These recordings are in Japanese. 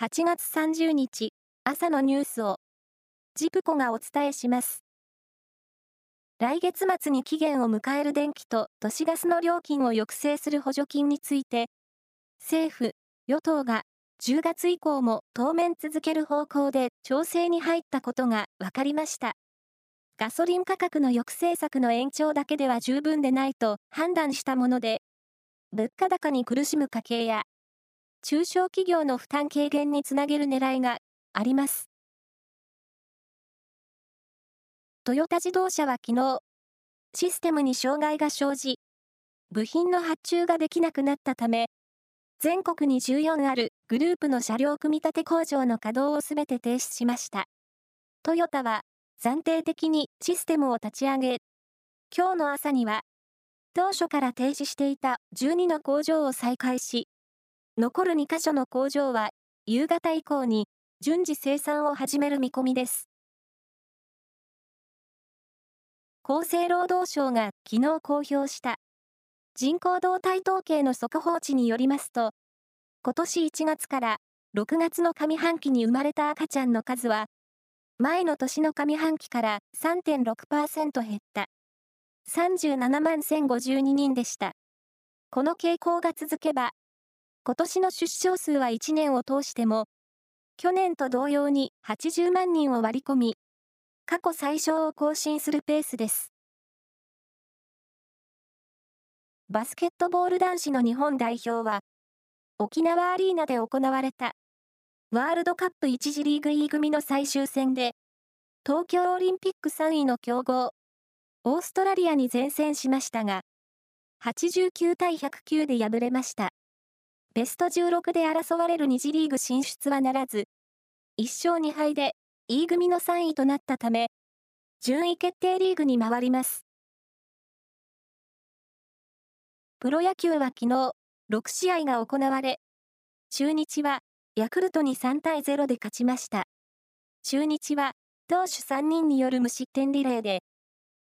8月30日朝のニュースをジプコがお伝えします。来月末に期限を迎える電気と都市ガスの料金を抑制する補助金について、政府、与党が10月以降も当面続ける方向で調整に入ったことが分かりました。ガソリン価格の抑制策の延長だけでは十分でないと判断したもので、物価高に苦しむ家計や中小企業の負担軽減につなげる狙いがあります。トヨタ自動車は昨日、システムに障害が生じ、部品の発注ができなくなったため、全国に14あるグループの車両組み立て工場の稼働をすべて停止しました。トヨタは暫定的にシステムを立ち上げ、今日の朝には、当初から停止していた12の工場を再開し、残る2カ所の工場は夕方以降に順次生産を始める見込みです。厚生労働省が昨日公表した人口動態統計の速報値によりますと、今年1月から6月の上半期に生まれた赤ちゃんの数は、前の年の上半期から3.6%減った。37万1052人でした。この傾向が続けば、今年の出生数は1年を通しても、去年と同様に80万人を割り込み、過去最小を更新するペースです。バスケットボール男子の日本代表は、沖縄アリーナで行われた、ワールドカップ1次リーグ E 組の最終戦で、東京オリンピック3位の強豪、オーストラリアに善戦しましたが、89対109で敗れました。ベスト16で争われる2次リーグ進出はならず、1勝2敗で E 組の3位となったため、順位決定リーグに回ります。プロ野球は昨日、6試合が行われ、中日はヤクルトに3対0で勝ちました。中日は投手3人による無失点リレーで、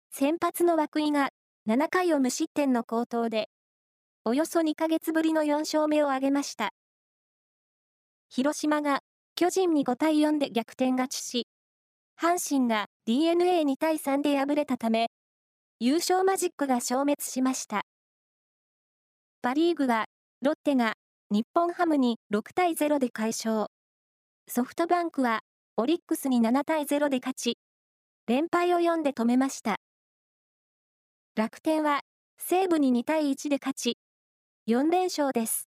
先発の涌井が7回を無失点の好投で、およそ2ヶ月ぶりの4勝目を挙げました。広島が巨人に5対4で逆転勝ちし、阪神が DNA2 対3で敗れたため、優勝マジックが消滅しました。パリーグは、ロッテが日本ハムに6対0で快勝。ソフトバンクはオリックスに7対0で勝ち、連敗を4で止めました。楽天は西武に2対1で勝ち、4連勝です。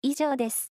以上です。